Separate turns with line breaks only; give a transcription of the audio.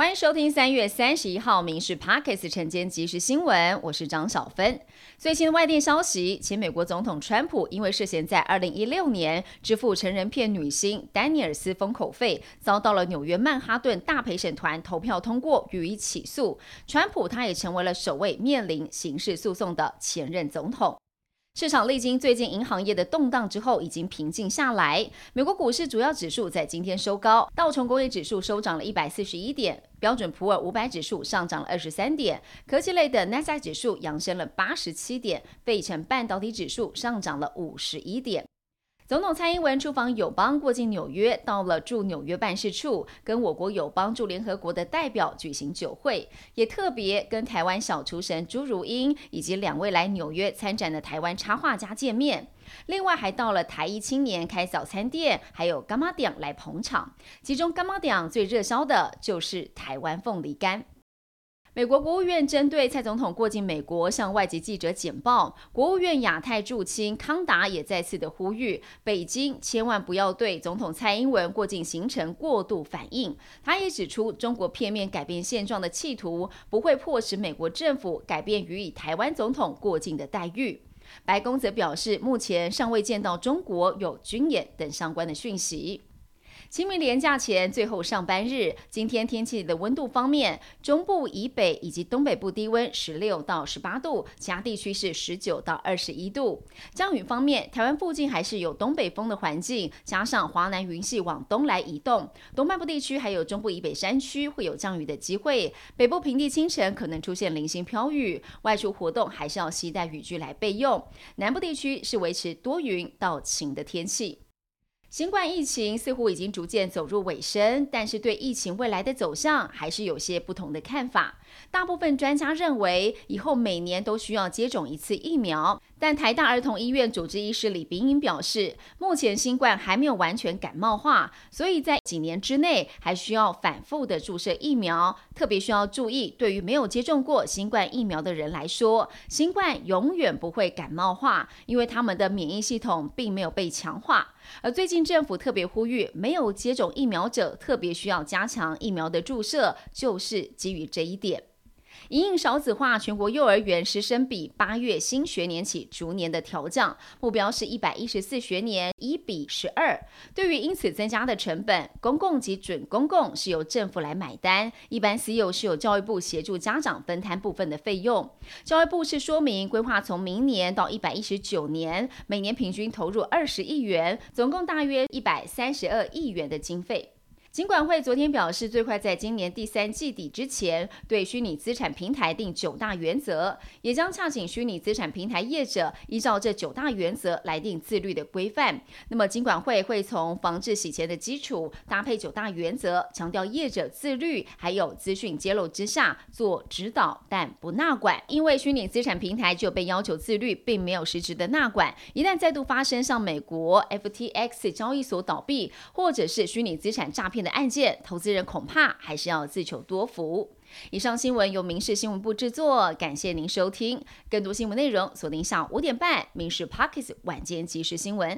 欢迎收听三月三十一号《民事 Pockets 晨间即时新闻》，我是张小芬。最新的外电消息，前美国总统川普因为涉嫌在二零一六年支付成人片女星丹尼尔斯封口费，遭到了纽约曼哈顿大陪审团投票通过予以起诉。川普他也成为了首位面临刑事诉讼的前任总统。市场历经最近银行业的动荡之后，已经平静下来。美国股市主要指数在今天收高，道琼工业指数收涨了一百四十一点，标准普尔五百指数上涨了二十三点，科技类的 n a s a 指数扬升了八十七点，费城半导体指数上涨了五十一点。总统蔡英文出访友邦，过境纽约，到了驻纽约办事处，跟我国友邦驻联合国的代表举行酒会，也特别跟台湾小厨神朱如英以及两位来纽约参展的台湾插画家见面。另外还到了台裔青年开早餐店，还有干妈店来捧场。其中干妈店最热销的就是台湾凤梨干。美国国务院针对蔡总统过境美国向外籍记者简报，国务院亚太驻青康达也再次的呼吁北京千万不要对总统蔡英文过境行程过度反应。他也指出，中国片面改变现状的企图不会迫使美国政府改变予以台湾总统过境的待遇。白宫则表示，目前尚未见到中国有军演等相关的讯息。清明连假前最后上班日，今天天气的温度方面，中部以北以及东北部低温十六到十八度，其他地区是十九到二十一度。降雨方面，台湾附近还是有东北风的环境，加上华南云系往东来移动，东半部地区还有中部以北山区会有降雨的机会。北部平地清晨可能出现零星飘雨，外出活动还是要携带雨具来备用。南部地区是维持多云到晴的天气。新冠疫情似乎已经逐渐走入尾声，但是对疫情未来的走向还是有些不同的看法。大部分专家认为，以后每年都需要接种一次疫苗。但台大儿童医院主治医师李炳颖表示，目前新冠还没有完全感冒化，所以在几年之内还需要反复的注射疫苗。特别需要注意，对于没有接种过新冠疫苗的人来说，新冠永远不会感冒化，因为他们的免疫系统并没有被强化。而最近政府特别呼吁，没有接种疫苗者特别需要加强疫苗的注射，就是基于这一点。因应少子化，全国幼儿园师生比八月新学年起逐年的调降，目标是一百一十四学年一比十二。对于因此增加的成本，公共及准公共是由政府来买单，一般私幼是由教育部协助家长分摊部分的费用。教育部是说明规划从明年到一百一十九年，每年平均投入二十亿元，总共大约一百三十二亿元的经费。金管会昨天表示，最快在今年第三季底之前，对虚拟资产平台定九大原则，也将洽请虚拟资产平台业者依照这九大原则来定自律的规范。那么，金管会会从防治洗钱的基础，搭配九大原则，强调业者自律，还有资讯揭露之下做指导，但不纳管。因为虚拟资产平台就被要求自律，并没有实质的纳管。一旦再度发生像美国 FTX 交易所倒闭，或者是虚拟资产诈骗的案件，投资人恐怕还是要自求多福。以上新闻由民事新闻部制作，感谢您收听。更多新闻内容锁定下午五点半《民事 Pockets 晚间即时新闻》。